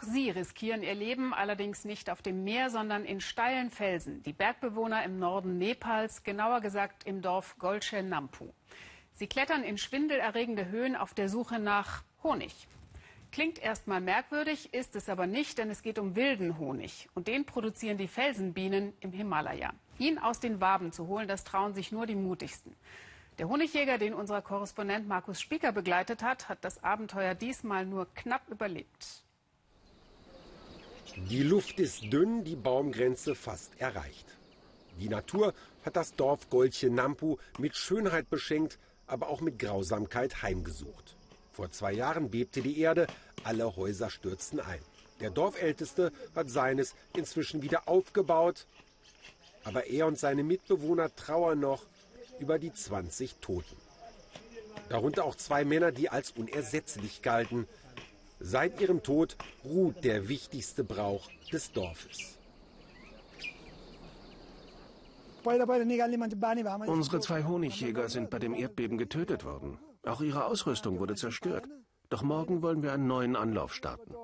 Auch sie riskieren ihr Leben, allerdings nicht auf dem Meer, sondern in steilen Felsen. Die Bergbewohner im Norden Nepals, genauer gesagt im Dorf Golche Nampu. Sie klettern in schwindelerregende Höhen auf der Suche nach Honig. Klingt erstmal merkwürdig, ist es aber nicht, denn es geht um wilden Honig. Und den produzieren die Felsenbienen im Himalaya. Ihn aus den Waben zu holen, das trauen sich nur die mutigsten. Der Honigjäger, den unser Korrespondent Markus Spieker begleitet hat, hat das Abenteuer diesmal nur knapp überlebt. Die Luft ist dünn, die Baumgrenze fast erreicht. Die Natur hat das Dorf Golche Nampu mit Schönheit beschenkt, aber auch mit Grausamkeit heimgesucht. Vor zwei Jahren bebte die Erde, alle Häuser stürzten ein. Der Dorfälteste hat seines inzwischen wieder aufgebaut, aber er und seine Mitbewohner trauern noch über die 20 Toten. Darunter auch zwei Männer, die als unersetzlich galten. Seit ihrem Tod ruht der wichtigste Brauch des Dorfes. Unsere zwei Honigjäger sind bei dem Erdbeben getötet worden. Auch ihre Ausrüstung wurde zerstört. Doch morgen wollen wir einen neuen Anlauf starten.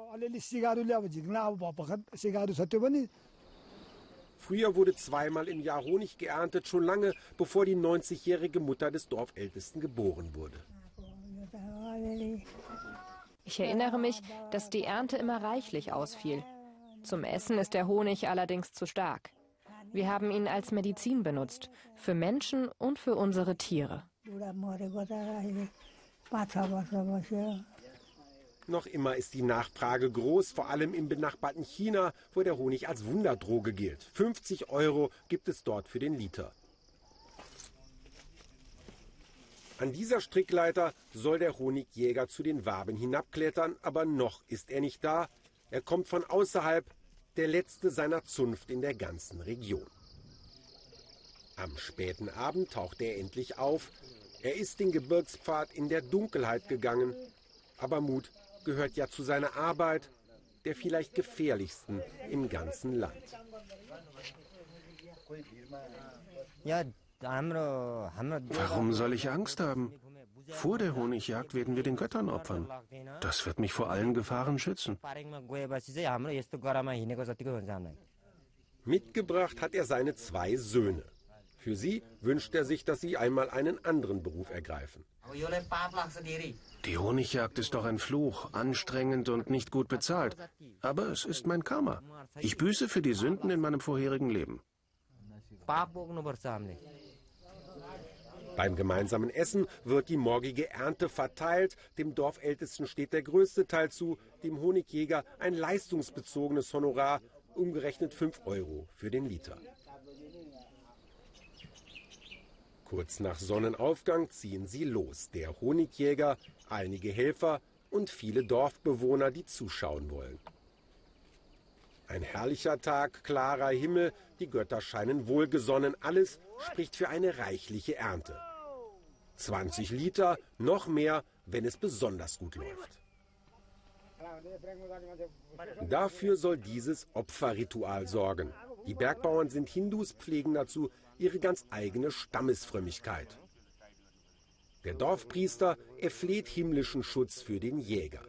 Früher wurde zweimal im Jahr Honig geerntet, schon lange bevor die 90-jährige Mutter des Dorfältesten geboren wurde. Ich erinnere mich, dass die Ernte immer reichlich ausfiel. Zum Essen ist der Honig allerdings zu stark. Wir haben ihn als Medizin benutzt, für Menschen und für unsere Tiere. Noch immer ist die Nachfrage groß, vor allem im benachbarten China, wo der Honig als Wunderdroge gilt. 50 Euro gibt es dort für den Liter. An dieser Strickleiter soll der Honigjäger zu den Waben hinabklettern, aber noch ist er nicht da. Er kommt von außerhalb, der letzte seiner Zunft in der ganzen Region. Am späten Abend taucht er endlich auf. Er ist den Gebirgspfad in der Dunkelheit gegangen, aber Mut gehört ja zu seiner Arbeit, der vielleicht gefährlichsten im ganzen Land. Warum soll ich Angst haben? Vor der Honigjagd werden wir den Göttern opfern. Das wird mich vor allen Gefahren schützen. Mitgebracht hat er seine zwei Söhne. Für sie wünscht er sich, dass sie einmal einen anderen Beruf ergreifen. Die Honigjagd ist doch ein Fluch, anstrengend und nicht gut bezahlt. Aber es ist mein Karma. Ich büße für die Sünden in meinem vorherigen Leben. Beim gemeinsamen Essen wird die morgige Ernte verteilt. Dem Dorfältesten steht der größte Teil zu, dem Honigjäger ein leistungsbezogenes Honorar, umgerechnet 5 Euro für den Liter. Kurz nach Sonnenaufgang ziehen sie los. Der Honigjäger, einige Helfer und viele Dorfbewohner, die zuschauen wollen. Ein herrlicher Tag, klarer Himmel, die Götter scheinen wohlgesonnen, alles spricht für eine reichliche Ernte. 20 Liter, noch mehr, wenn es besonders gut läuft. Dafür soll dieses Opferritual sorgen. Die Bergbauern sind Hindus, pflegen dazu ihre ganz eigene Stammesfrömmigkeit. Der Dorfpriester erfleht himmlischen Schutz für den Jäger.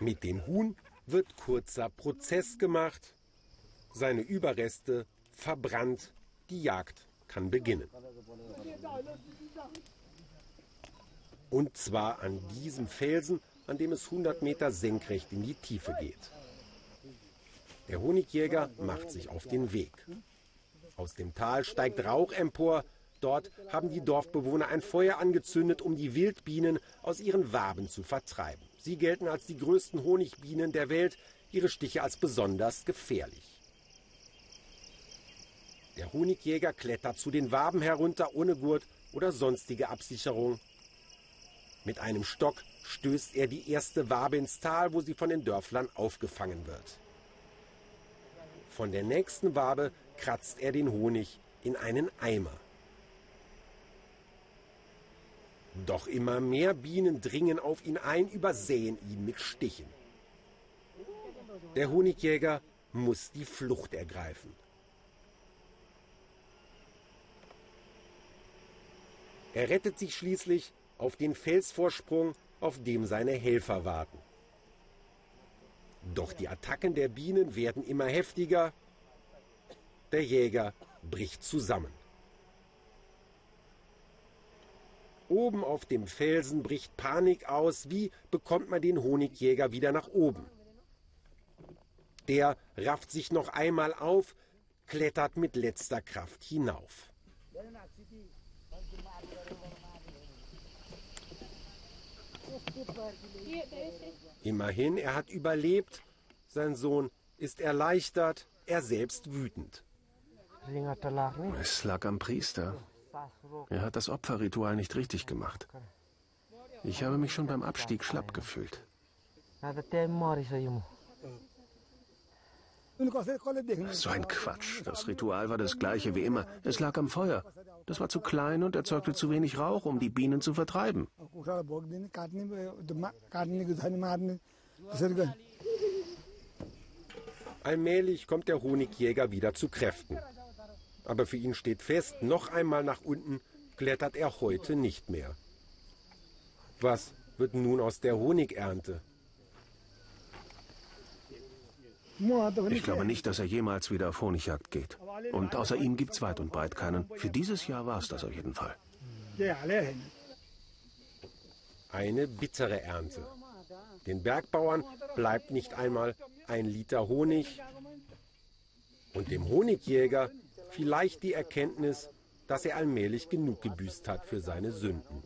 Mit dem Huhn wird kurzer Prozess gemacht, seine Überreste verbrannt, die Jagd kann beginnen. Und zwar an diesem Felsen, an dem es 100 Meter senkrecht in die Tiefe geht. Der Honigjäger macht sich auf den Weg. Aus dem Tal steigt Rauch empor. Dort haben die Dorfbewohner ein Feuer angezündet, um die Wildbienen aus ihren Waben zu vertreiben. Sie gelten als die größten Honigbienen der Welt, ihre Stiche als besonders gefährlich. Der Honigjäger klettert zu den Waben herunter ohne Gurt oder sonstige Absicherung. Mit einem Stock stößt er die erste Wabe ins Tal, wo sie von den Dörflern aufgefangen wird. Von der nächsten Wabe kratzt er den Honig in einen Eimer. Doch immer mehr Bienen dringen auf ihn ein, übersäen ihn mit Stichen. Der Honigjäger muss die Flucht ergreifen. Er rettet sich schließlich auf den Felsvorsprung, auf dem seine Helfer warten. Doch die Attacken der Bienen werden immer heftiger. Der Jäger bricht zusammen. Oben auf dem Felsen bricht Panik aus. Wie bekommt man den Honigjäger wieder nach oben? Der rafft sich noch einmal auf, klettert mit letzter Kraft hinauf. Immerhin, er hat überlebt. Sein Sohn ist erleichtert, er selbst wütend. Es lag am Priester. Er hat das Opferritual nicht richtig gemacht. Ich habe mich schon beim Abstieg schlapp gefühlt. So ein Quatsch. Das Ritual war das gleiche wie immer. Es lag am Feuer. Das war zu klein und erzeugte zu wenig Rauch, um die Bienen zu vertreiben. Allmählich kommt der Honigjäger wieder zu Kräften. Aber für ihn steht fest, noch einmal nach unten klettert er heute nicht mehr. Was wird nun aus der Honigernte? Ich glaube nicht, dass er jemals wieder auf Honigjagd geht. Und außer ihm gibt es weit und breit keinen. Für dieses Jahr war es das auf jeden Fall. Eine bittere Ernte. Den Bergbauern bleibt nicht einmal ein Liter Honig. Und dem Honigjäger vielleicht die Erkenntnis, dass er allmählich genug gebüßt hat für seine Sünden.